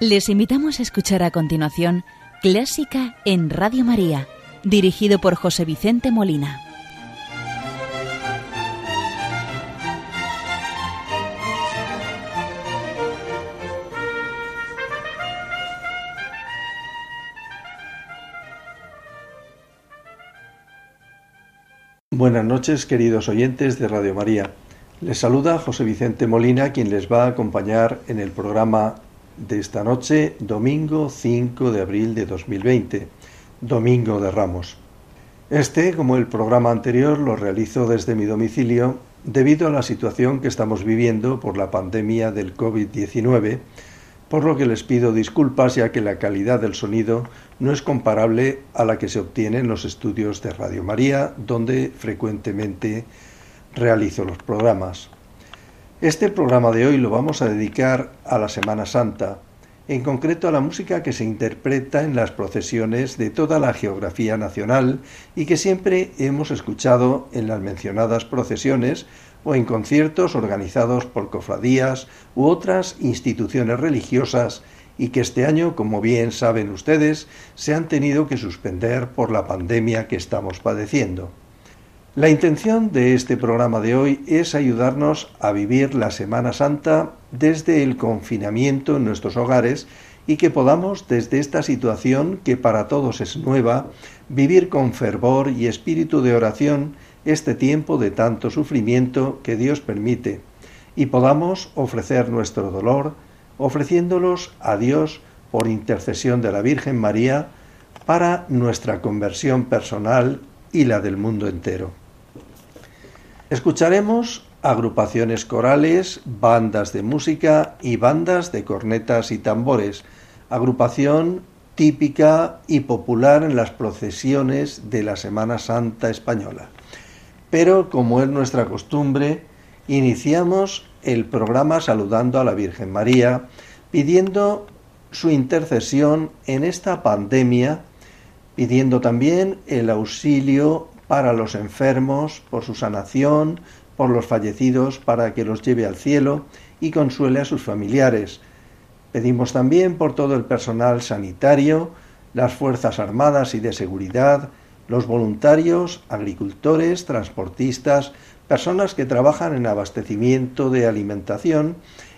Les invitamos a escuchar a continuación Clásica en Radio María, dirigido por José Vicente Molina. Buenas noches, queridos oyentes de Radio María. Les saluda José Vicente Molina, quien les va a acompañar en el programa de esta noche, domingo 5 de abril de 2020, Domingo de Ramos. Este, como el programa anterior, lo realizo desde mi domicilio debido a la situación que estamos viviendo por la pandemia del COVID-19, por lo que les pido disculpas ya que la calidad del sonido no es comparable a la que se obtiene en los estudios de Radio María, donde frecuentemente realizo los programas. Este programa de hoy lo vamos a dedicar a la Semana Santa, en concreto a la música que se interpreta en las procesiones de toda la geografía nacional y que siempre hemos escuchado en las mencionadas procesiones o en conciertos organizados por cofradías u otras instituciones religiosas y que este año, como bien saben ustedes, se han tenido que suspender por la pandemia que estamos padeciendo. La intención de este programa de hoy es ayudarnos a vivir la Semana Santa desde el confinamiento en nuestros hogares y que podamos desde esta situación que para todos es nueva, vivir con fervor y espíritu de oración este tiempo de tanto sufrimiento que Dios permite. Y podamos ofrecer nuestro dolor, ofreciéndolos a Dios por intercesión de la Virgen María para nuestra conversión personal y la del mundo entero. Escucharemos agrupaciones corales, bandas de música y bandas de cornetas y tambores, agrupación típica y popular en las procesiones de la Semana Santa española. Pero, como es nuestra costumbre, iniciamos el programa saludando a la Virgen María, pidiendo su intercesión en esta pandemia, pidiendo también el auxilio para los enfermos, por su sanación, por los fallecidos, para que los lleve al cielo y consuele a sus familiares. Pedimos también por todo el personal sanitario, las Fuerzas Armadas y de Seguridad, los voluntarios, agricultores, transportistas, personas que trabajan en abastecimiento de alimentación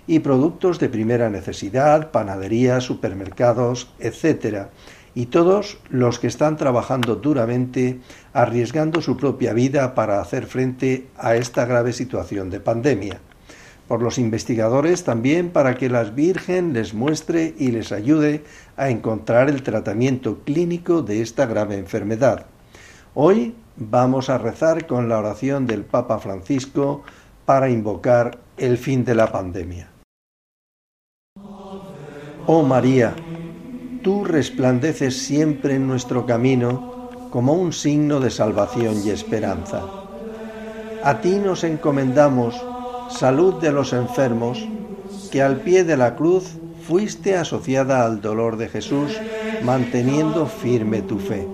y productos de primera necesidad, panaderías, supermercados, etc y todos los que están trabajando duramente, arriesgando su propia vida para hacer frente a esta grave situación de pandemia. Por los investigadores también para que la Virgen les muestre y les ayude a encontrar el tratamiento clínico de esta grave enfermedad. Hoy vamos a rezar con la oración del Papa Francisco para invocar el fin de la pandemia. Oh María, tú resplandeces siempre en nuestro camino como un signo de salvación y esperanza. A ti nos encomendamos, salud de los enfermos, que al pie de la cruz fuiste asociada al dolor de Jesús, manteniendo firme tu fe.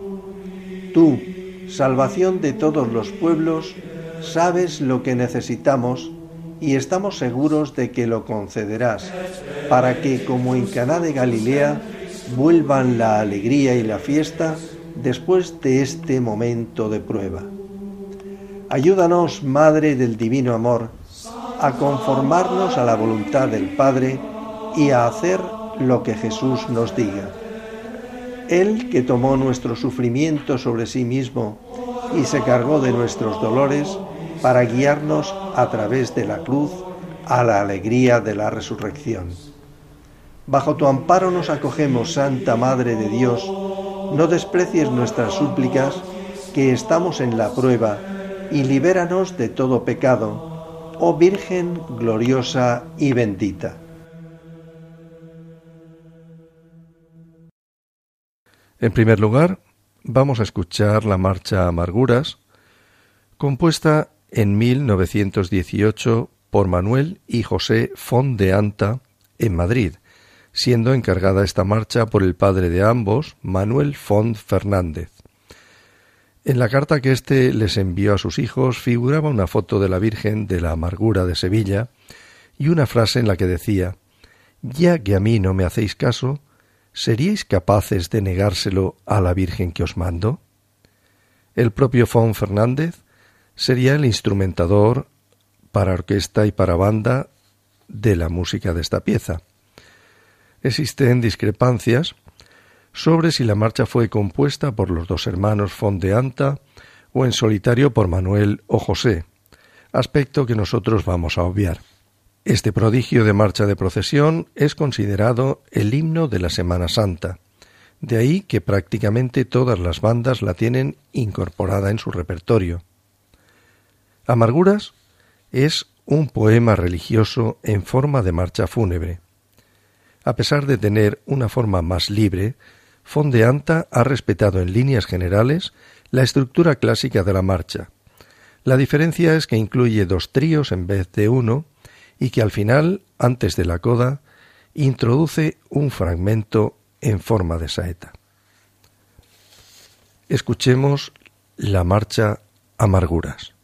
Tú, salvación de todos los pueblos, sabes lo que necesitamos y estamos seguros de que lo concederás, para que, como en Caná de Galilea, vuelvan la alegría y la fiesta después de este momento de prueba. Ayúdanos, Madre del Divino Amor, a conformarnos a la voluntad del Padre y a hacer lo que Jesús nos diga. Él que tomó nuestro sufrimiento sobre sí mismo y se cargó de nuestros dolores para guiarnos a través de la cruz a la alegría de la resurrección. Bajo tu amparo nos acogemos, Santa Madre de Dios. No desprecies nuestras súplicas, que estamos en la prueba, y libéranos de todo pecado, oh Virgen gloriosa y bendita. En primer lugar, vamos a escuchar la marcha Amarguras, compuesta en 1918 por Manuel y José Fon de Anta en Madrid, siendo encargada esta marcha por el padre de ambos, Manuel Font Fernández. En la carta que éste les envió a sus hijos figuraba una foto de la Virgen de la Amargura de Sevilla y una frase en la que decía ya que a mí no me hacéis caso, ¿seríais capaces de negárselo a la Virgen que os mando? El propio Fon Fernández sería el instrumentador para orquesta y para banda de la música de esta pieza. Existen discrepancias sobre si la marcha fue compuesta por los dos hermanos Fondeanta o en solitario por Manuel o José, aspecto que nosotros vamos a obviar. Este prodigio de marcha de procesión es considerado el himno de la Semana Santa, de ahí que prácticamente todas las bandas la tienen incorporada en su repertorio. Amarguras es un poema religioso en forma de marcha fúnebre. A pesar de tener una forma más libre, Fondeanta ha respetado en líneas generales la estructura clásica de la marcha. La diferencia es que incluye dos tríos en vez de uno y que al final, antes de la coda, introduce un fragmento en forma de saeta. Escuchemos la marcha Amarguras.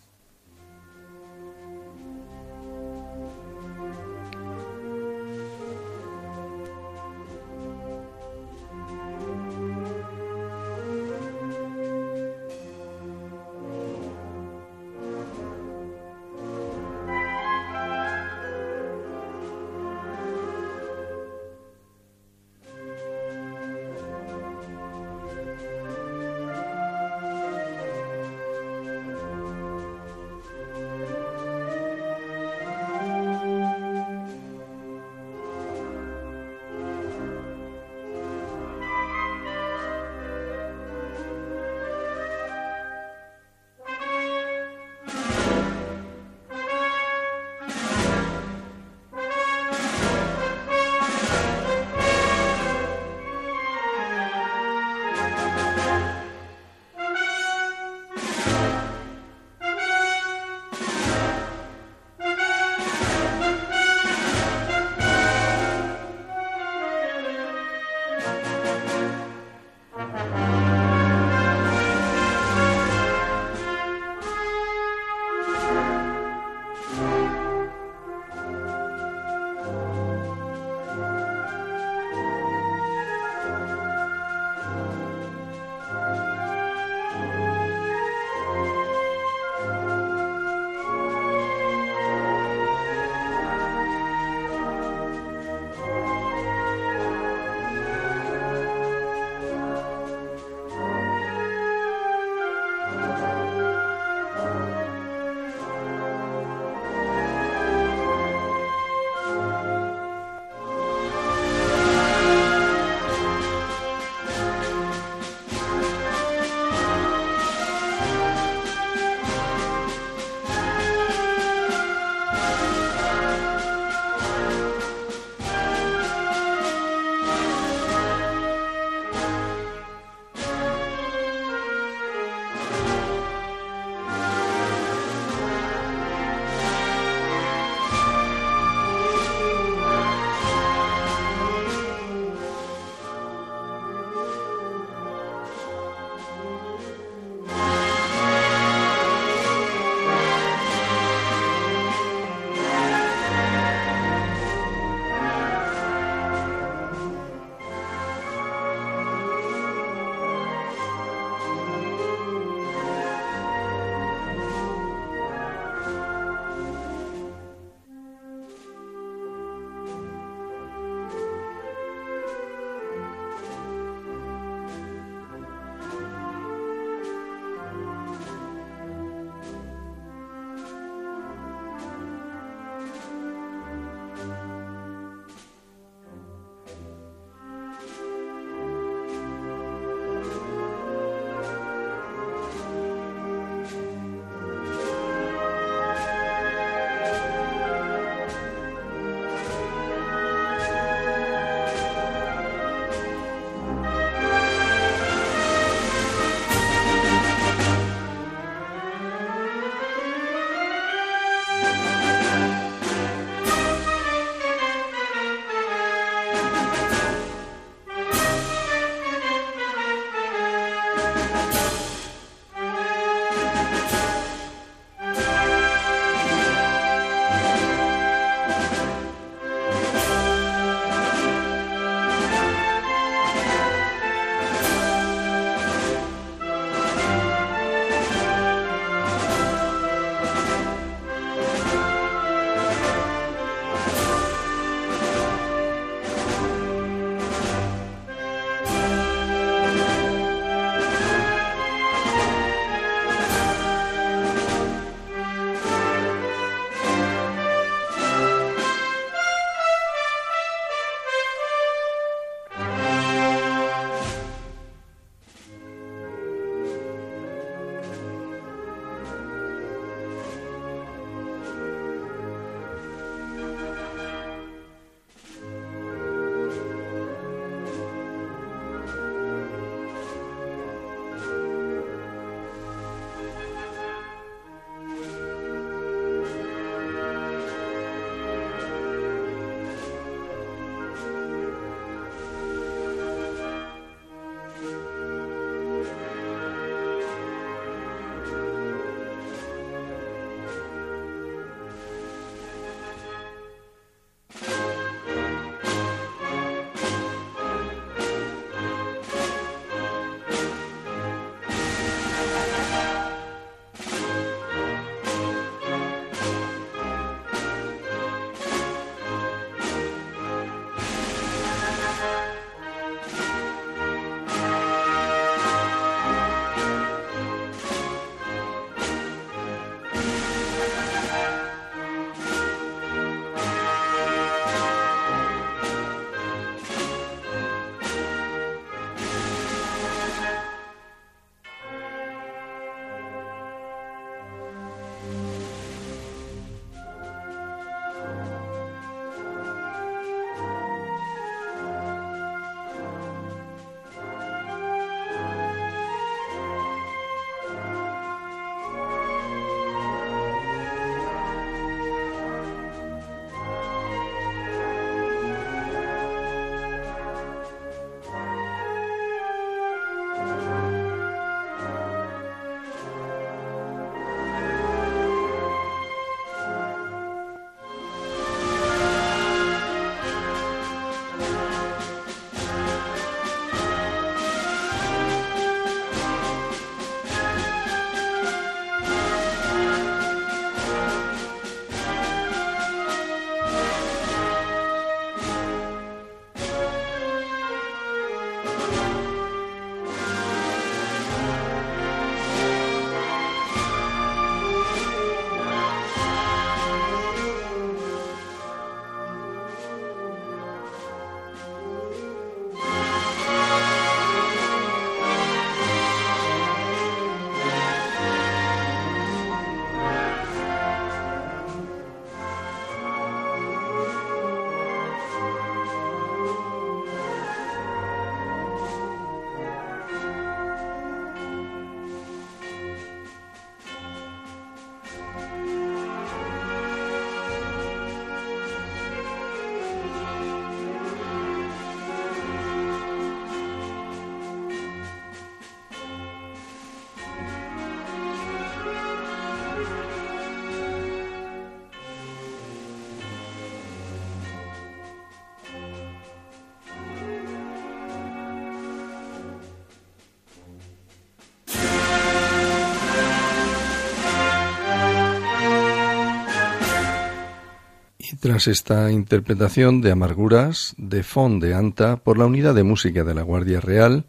Tras esta interpretación de Amarguras de Fond de Anta por la Unidad de Música de la Guardia Real,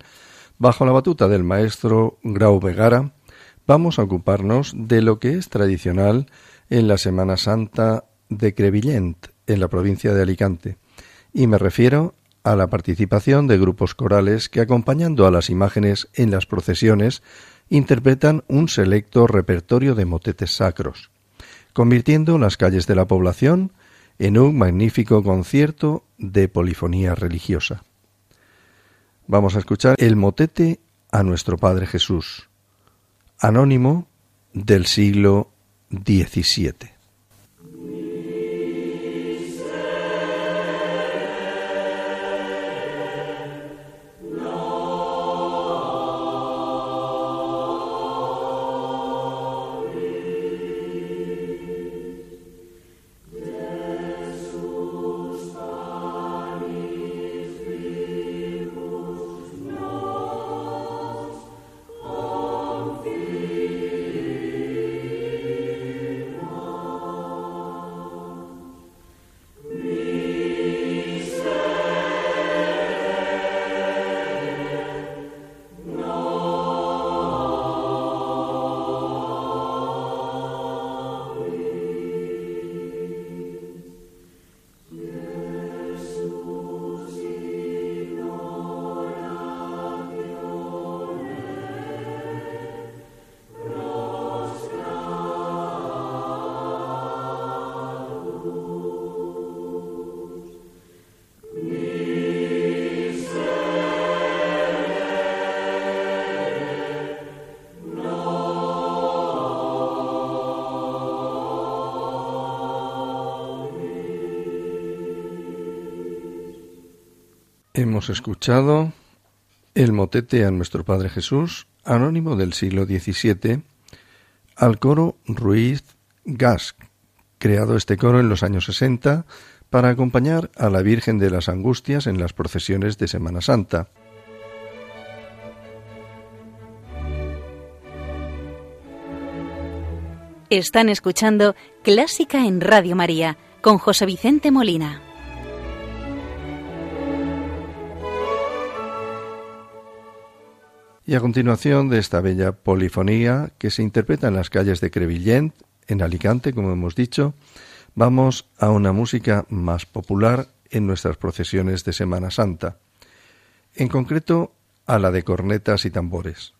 bajo la batuta del maestro Grau Vegara, vamos a ocuparnos de lo que es tradicional en la Semana Santa de Crevillent, en la provincia de Alicante, y me refiero a la participación de grupos corales que, acompañando a las imágenes en las procesiones, interpretan un selecto repertorio de motetes sacros, convirtiendo las calles de la población en un magnífico concierto de polifonía religiosa. Vamos a escuchar el motete a nuestro Padre Jesús, anónimo del siglo XVII. Hemos escuchado el motete a nuestro Padre Jesús, anónimo del siglo XVII, al coro Ruiz Gas, creado este coro en los años 60 para acompañar a la Virgen de las Angustias en las procesiones de Semana Santa. Están escuchando Clásica en Radio María con José Vicente Molina. Y a continuación de esta bella polifonía que se interpreta en las calles de Crevillent, en Alicante, como hemos dicho, vamos a una música más popular en nuestras procesiones de Semana Santa, en concreto a la de cornetas y tambores.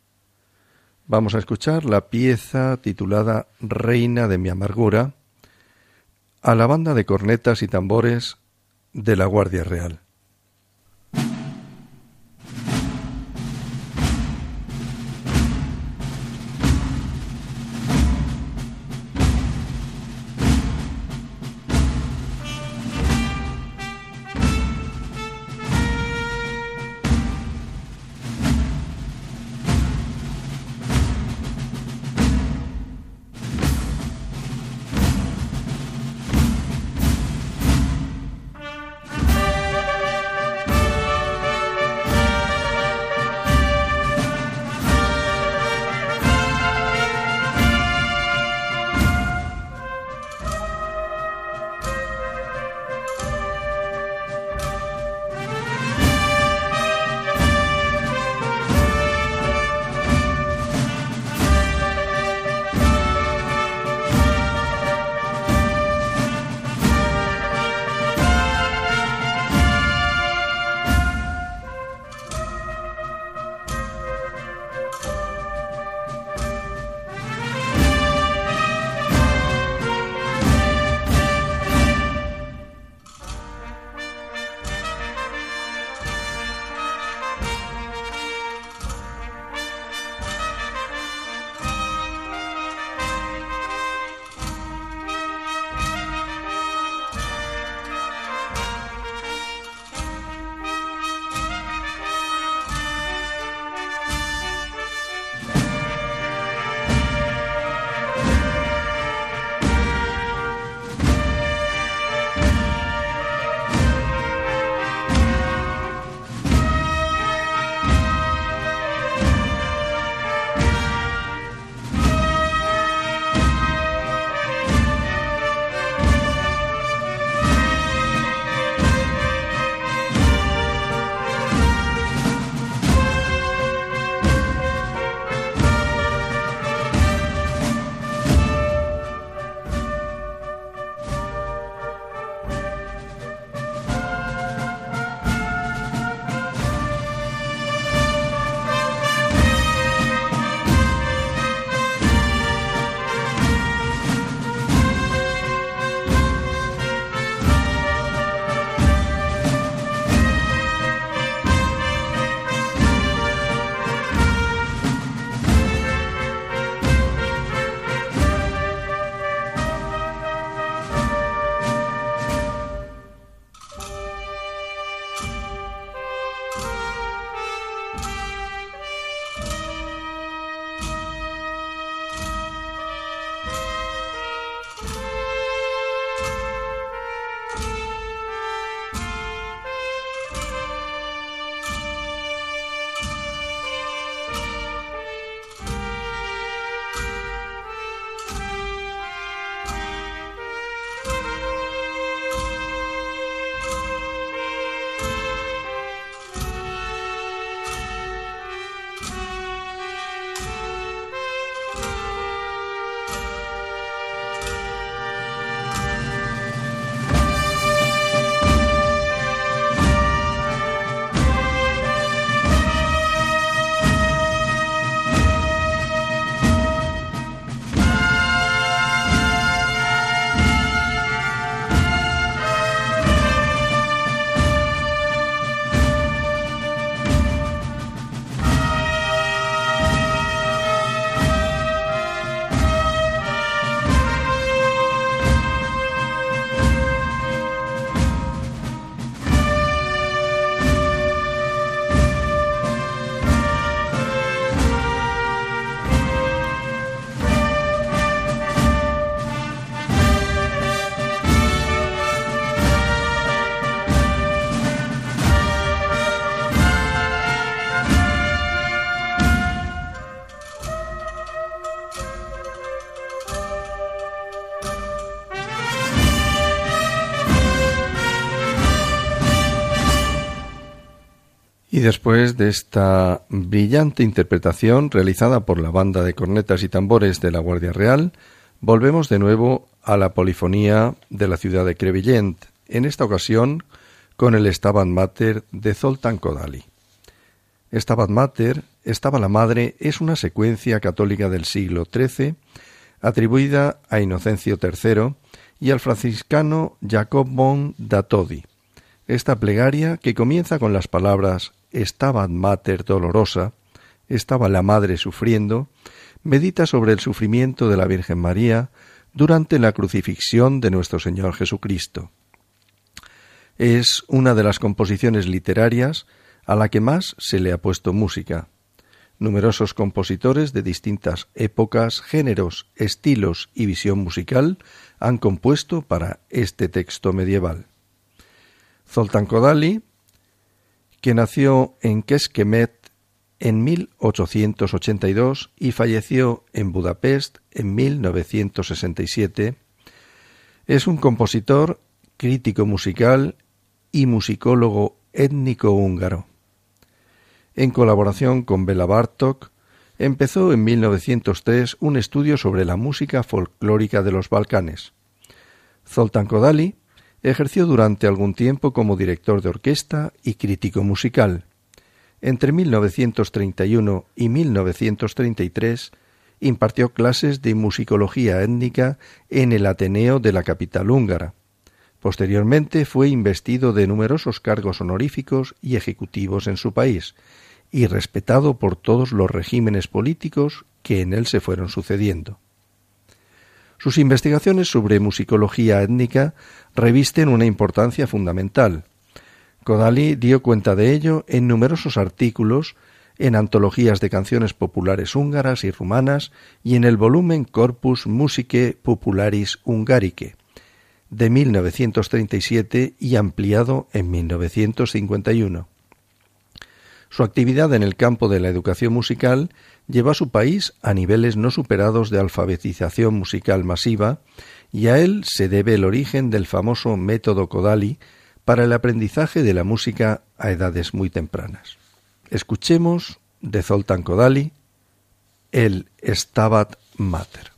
Vamos a escuchar la pieza titulada Reina de mi amargura, a la banda de cornetas y tambores de la Guardia Real. Después de esta brillante interpretación realizada por la banda de cornetas y tambores de la Guardia Real, volvemos de nuevo a la polifonía de la ciudad de Crevillent, en esta ocasión con el Stabat Mater de Zoltán Kodály. Stabat Mater, Estaba la Madre, es una secuencia católica del siglo XIII atribuida a Inocencio III y al franciscano Jacob von Datodi. Esta plegaria, que comienza con las palabras Stabat Mater dolorosa, estaba la Madre sufriendo, medita sobre el sufrimiento de la Virgen María durante la crucifixión de nuestro Señor Jesucristo. Es una de las composiciones literarias a la que más se le ha puesto música. Numerosos compositores de distintas épocas, géneros, estilos y visión musical han compuesto para este texto medieval. Zoltán Kodály, que nació en Keskemet en 1882 y falleció en Budapest en 1967, es un compositor, crítico musical y musicólogo étnico húngaro. En colaboración con Bela Bartok, empezó en 1903 un estudio sobre la música folclórica de los Balcanes. Zoltán Kodály ejerció durante algún tiempo como director de orquesta y crítico musical. Entre 1931 y 1933 impartió clases de musicología étnica en el Ateneo de la capital húngara. Posteriormente fue investido de numerosos cargos honoríficos y ejecutivos en su país, y respetado por todos los regímenes políticos que en él se fueron sucediendo. Sus investigaciones sobre musicología étnica revisten una importancia fundamental. Kodali dio cuenta de ello en numerosos artículos en antologías de canciones populares húngaras y rumanas y en el volumen Corpus Musicae Popularis Hungarique, de 1937 y ampliado en 1951. Su actividad en el campo de la educación musical llevó a su país a niveles no superados de alfabetización musical masiva y a él se debe el origen del famoso método Kodali para el aprendizaje de la música a edades muy tempranas. Escuchemos de Zoltán Kodali el Stabat Mater.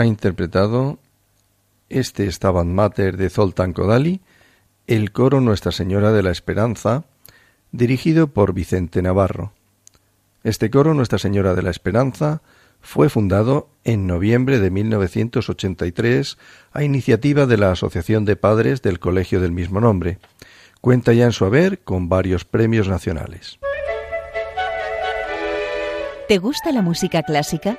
Ha interpretado este Stabat Mater de Zoltán Kodali, el coro Nuestra Señora de la Esperanza, dirigido por Vicente Navarro. Este coro Nuestra Señora de la Esperanza fue fundado en noviembre de 1983 a iniciativa de la Asociación de Padres del Colegio del mismo nombre. Cuenta ya en su haber con varios premios nacionales. ¿Te gusta la música clásica?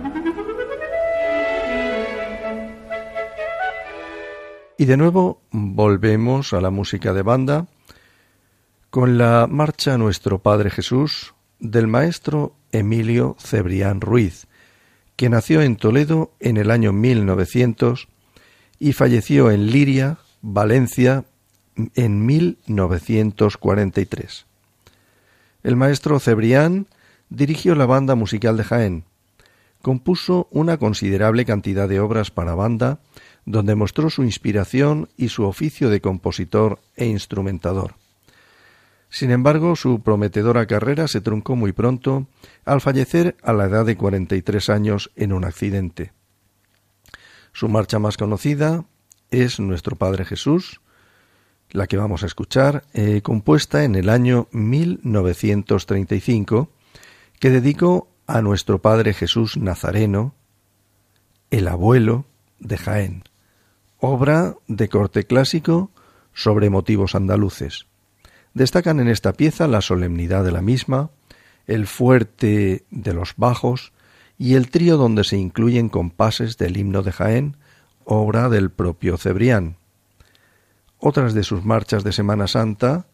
Y de nuevo volvemos a la música de banda con la marcha Nuestro Padre Jesús del maestro Emilio Cebrián Ruiz, que nació en Toledo en el año 1900 y falleció en Liria, Valencia, en 1943. El maestro Cebrián dirigió la banda musical de Jaén. Compuso una considerable cantidad de obras para banda, donde mostró su inspiración y su oficio de compositor e instrumentador. Sin embargo, su prometedora carrera se truncó muy pronto al fallecer a la edad de 43 años en un accidente. Su marcha más conocida es Nuestro Padre Jesús, la que vamos a escuchar, eh, compuesta en el año 1935, que dedicó a nuestro Padre Jesús Nazareno, el abuelo de Jaén, obra de corte clásico sobre motivos andaluces. Destacan en esta pieza la solemnidad de la misma, el fuerte de los bajos y el trío donde se incluyen compases del himno de Jaén, obra del propio Cebrián. Otras de sus marchas de Semana Santa,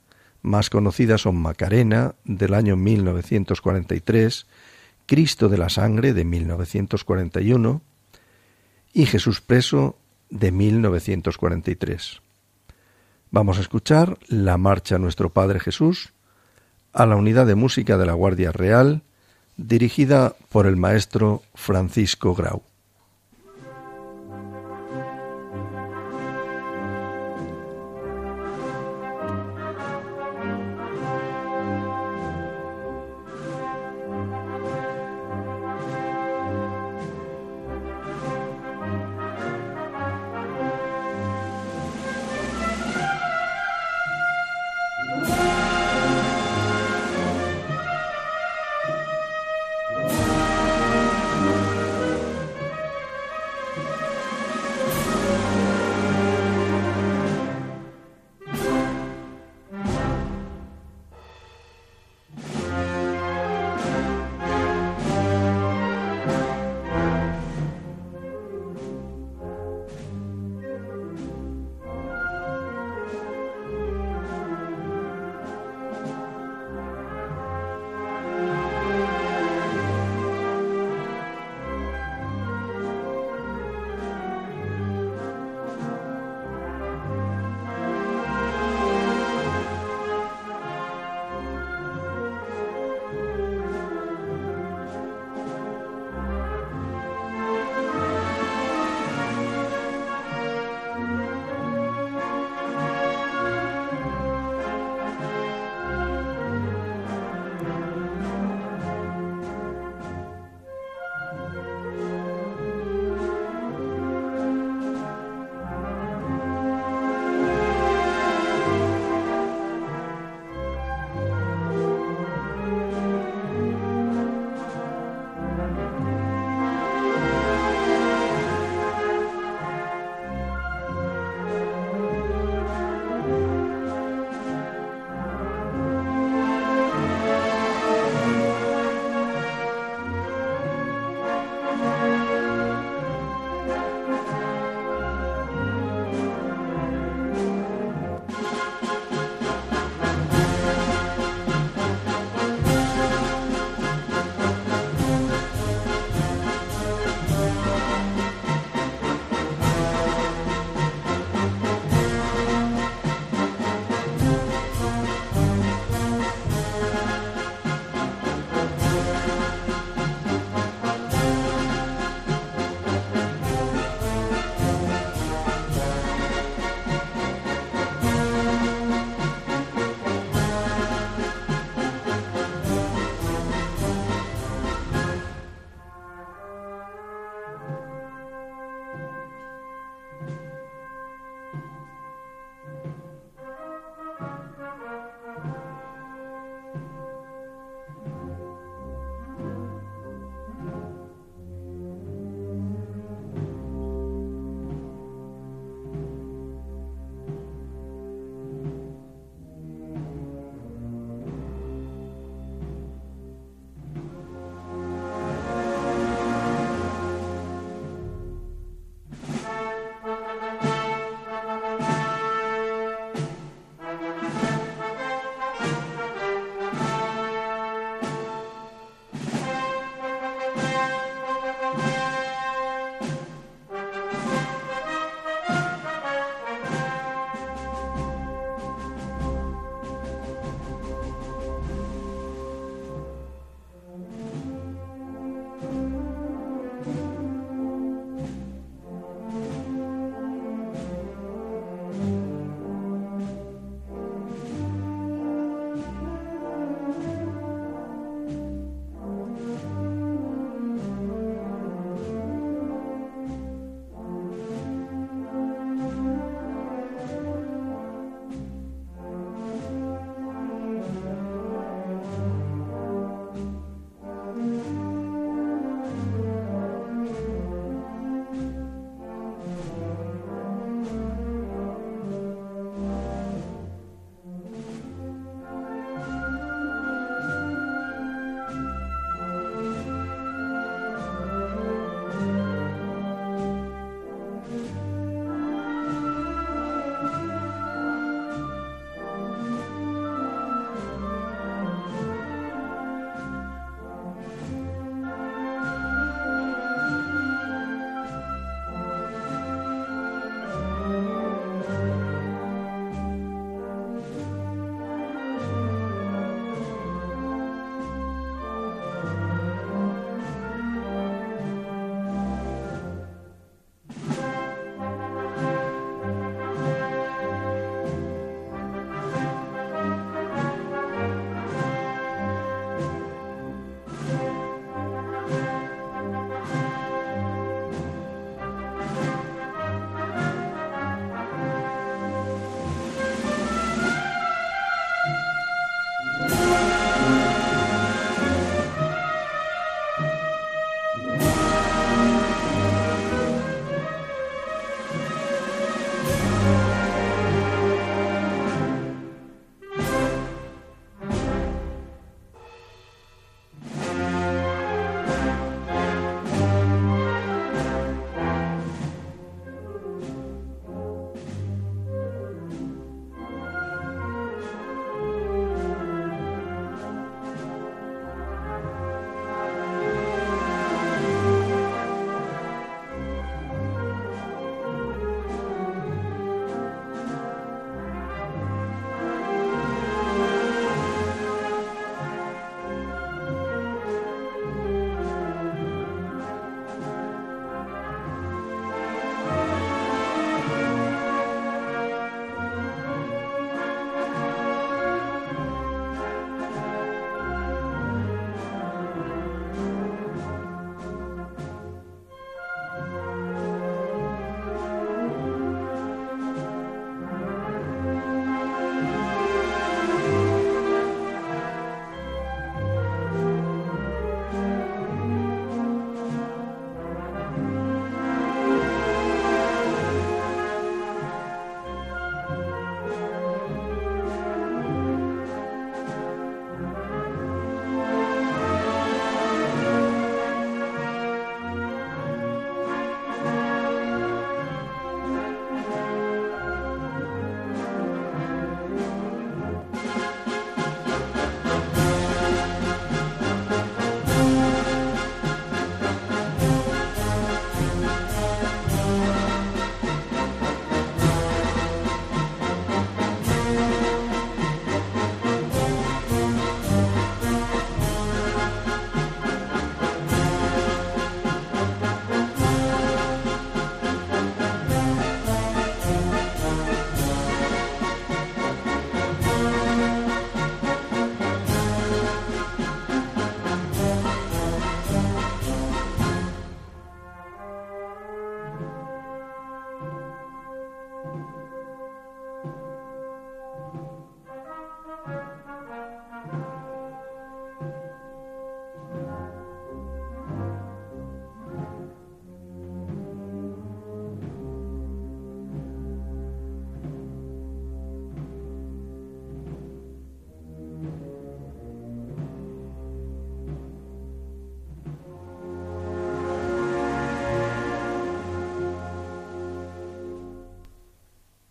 más conocidas son Macarena, del año 1943, Cristo de la Sangre, de 1941, y Jesús Preso, de 1943. Vamos a escuchar la marcha Nuestro Padre Jesús a la unidad de música de la Guardia Real dirigida por el maestro Francisco Grau.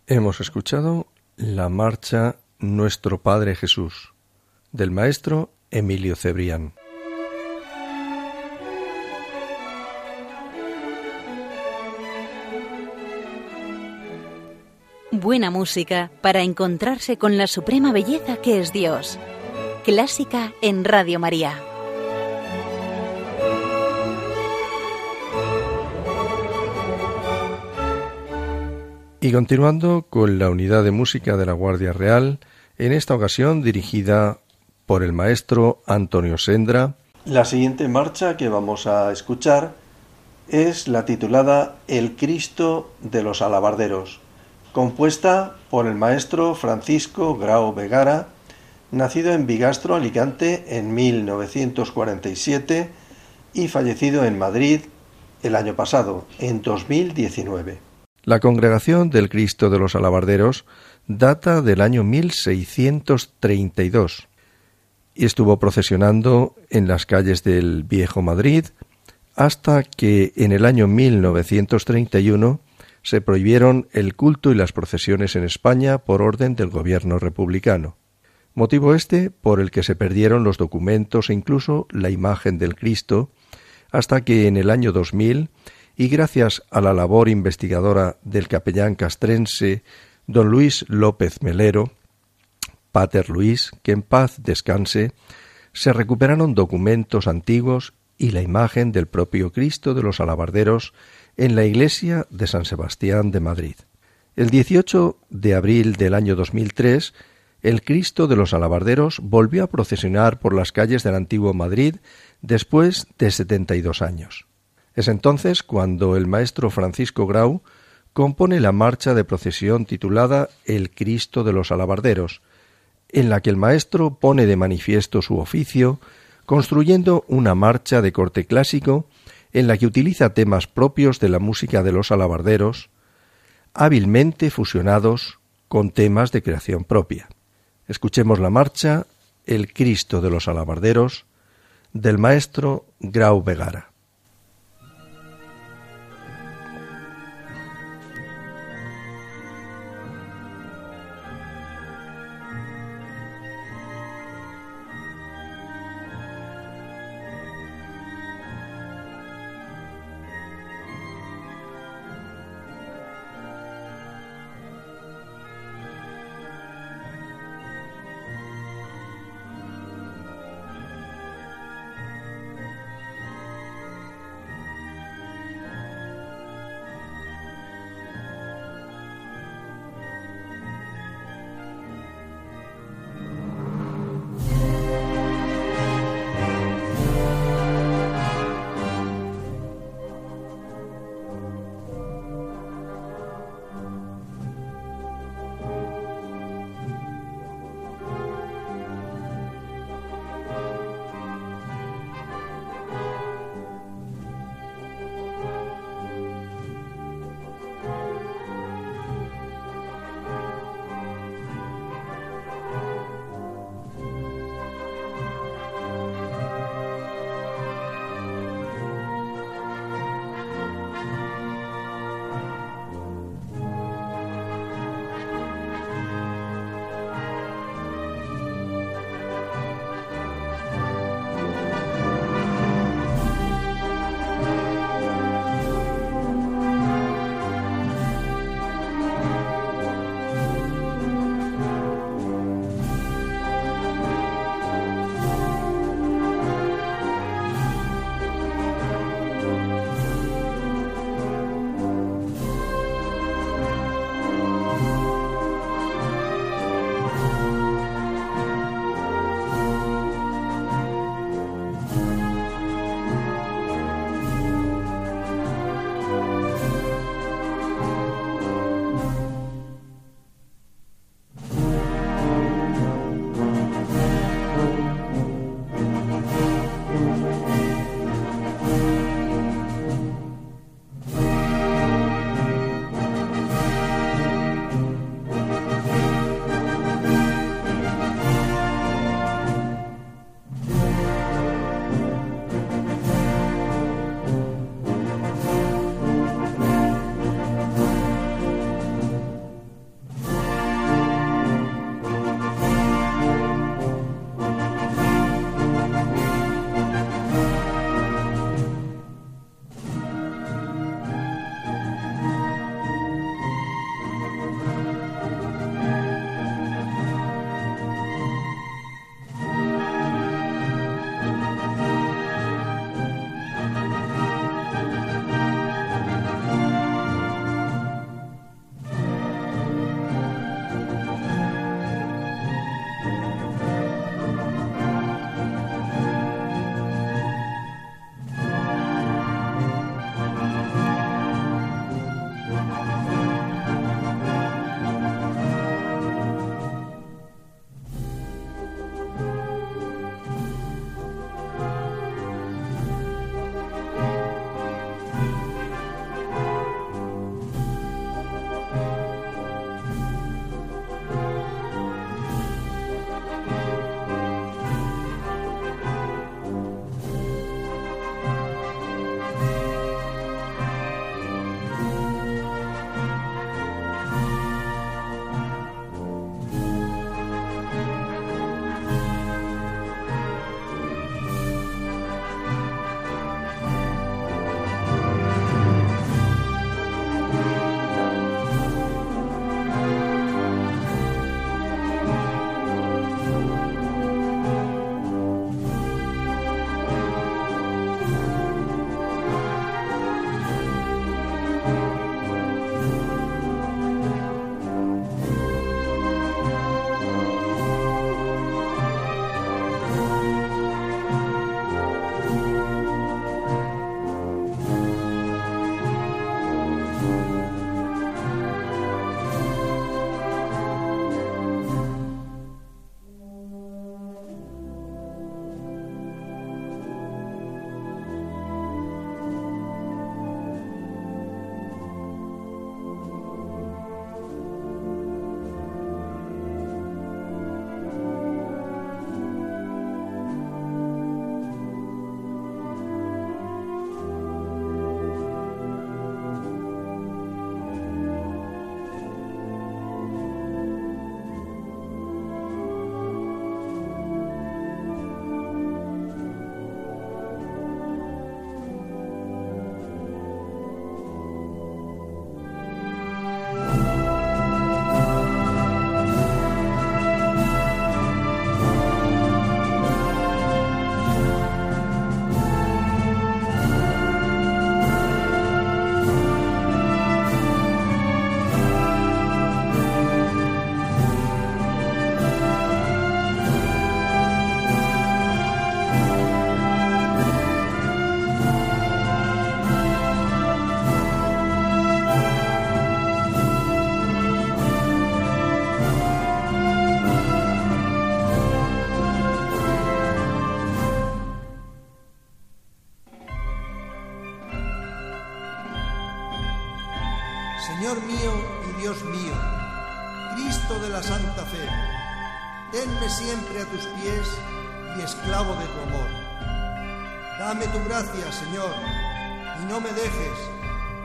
Hemos escuchado la marcha Nuestro Padre Jesús del maestro Emilio Cebrián. Buena música para encontrarse con la suprema belleza que es Dios. Clásica en Radio María. Y continuando con la unidad de música de la Guardia Real, en esta ocasión dirigida por el maestro Antonio Sendra. La siguiente marcha que vamos a escuchar es la titulada El Cristo de los Alabarderos, compuesta por el maestro Francisco Grau Vegara, nacido en Bigastro, Alicante, en 1947 y fallecido en Madrid el año pasado, en 2019. La congregación del Cristo de los Alabarderos data del año 1632 y estuvo procesionando en las calles del Viejo Madrid hasta que en el año 1931 se prohibieron el culto y las procesiones en España por orden del gobierno republicano. Motivo este por el que se perdieron los documentos e incluso la imagen del Cristo, hasta que en el año 2000 y gracias a la labor investigadora del capellán castrense don Luis López Melero, Pater Luis, que en paz descanse, se recuperaron documentos antiguos y la imagen del propio Cristo de los Alabarderos en la iglesia de San Sebastián de Madrid. El 18 de abril del año 2003, el Cristo de los Alabarderos volvió a procesionar por las calles del antiguo Madrid después de setenta y dos años. Es entonces cuando el maestro Francisco Grau compone la marcha de procesión titulada El Cristo de los Alabarderos, en la que el maestro pone de manifiesto su oficio, construyendo una marcha de corte clásico en la que utiliza temas propios de la música de los alabarderos, hábilmente fusionados con temas de creación propia. Escuchemos la marcha El Cristo de los Alabarderos del maestro Grau Vegara. Tu gracia, Señor, y no me dejes,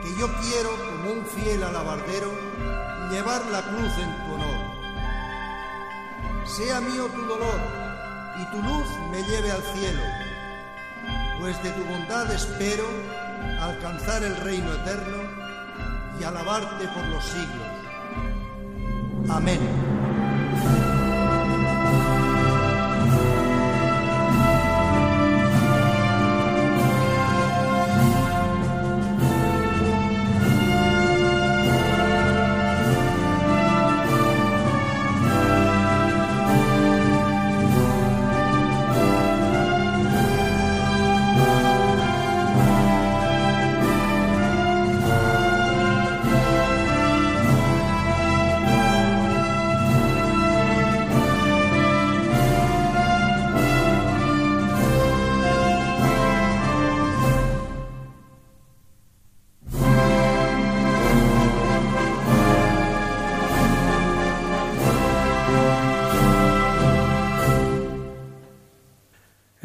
que yo quiero, como un fiel alabardero, llevar la cruz en tu honor. Sea mío tu dolor y tu luz me lleve al cielo, pues de tu bondad espero alcanzar el reino eterno y alabarte por los siglos. Amén.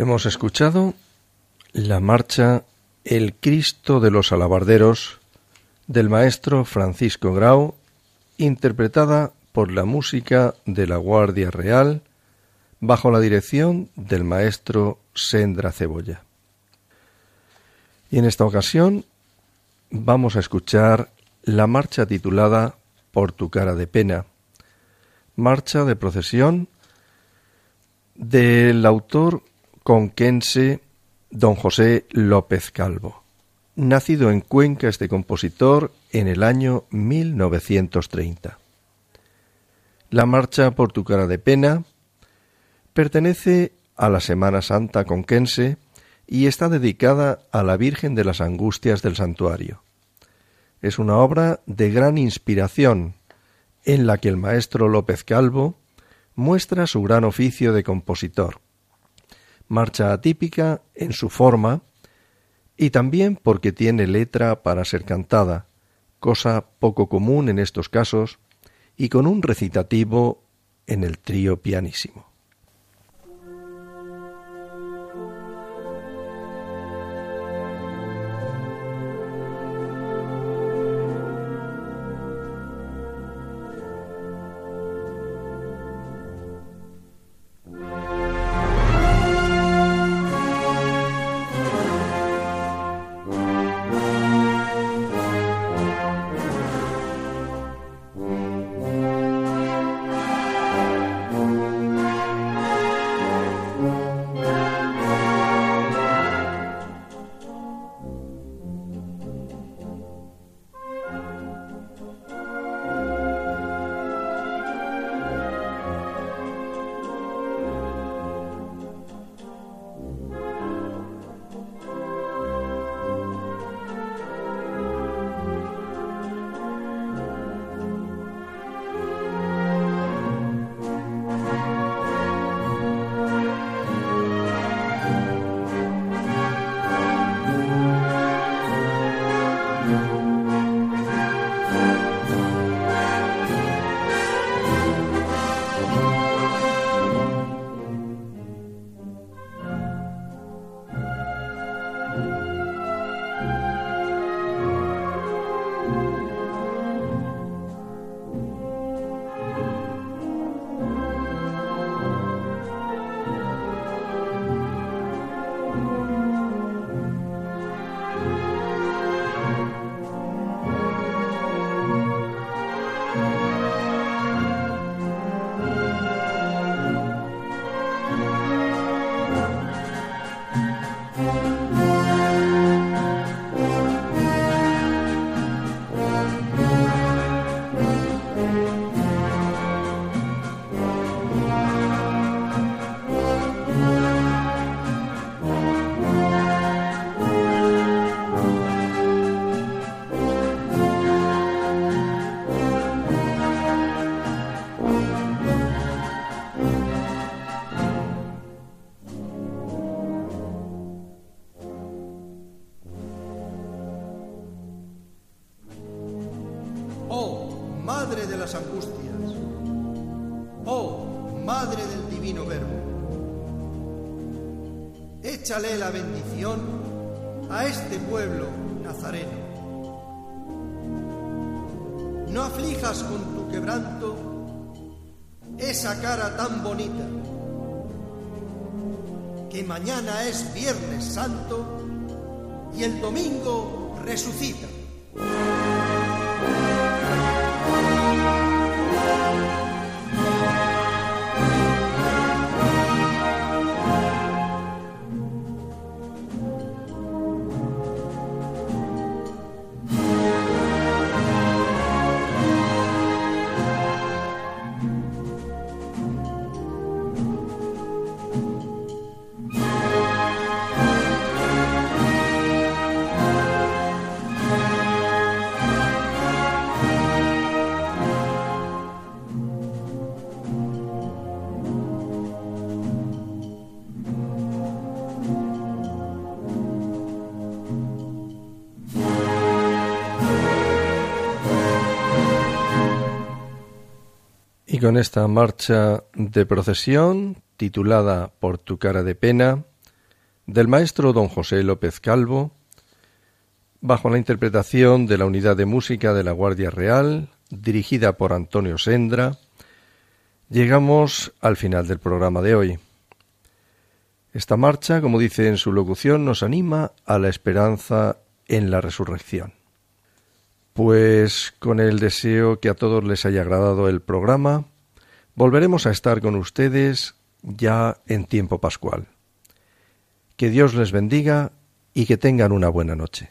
Hemos escuchado la marcha El Cristo de los Alabarderos del maestro Francisco Grau, interpretada por la música de la Guardia Real bajo la dirección del maestro Sendra Cebolla. Y en esta ocasión vamos a escuchar la marcha titulada Por tu cara de pena, marcha de procesión del autor conquense don José López Calvo. Nacido en Cuenca este compositor en el año 1930. La marcha por tu cara de pena pertenece a la Semana Santa conquense y está dedicada a la Virgen de las Angustias del Santuario. Es una obra de gran inspiración en la que el maestro López Calvo muestra su gran oficio de compositor marcha atípica en su forma y también porque tiene letra para ser cantada, cosa poco común en estos casos, y con un recitativo en el trío pianísimo. Mañana es Viernes Santo y el domingo resucita. Y con esta marcha de procesión, titulada Por tu cara de pena, del maestro don José López Calvo, bajo la interpretación de la Unidad de Música de la Guardia Real, dirigida por Antonio Sendra, llegamos al final del programa de hoy. Esta marcha, como dice en su locución, nos anima a la esperanza en la resurrección. Pues con el deseo que a todos les haya agradado el programa, volveremos a estar con ustedes ya en tiempo pascual. Que Dios les bendiga y que tengan una buena noche.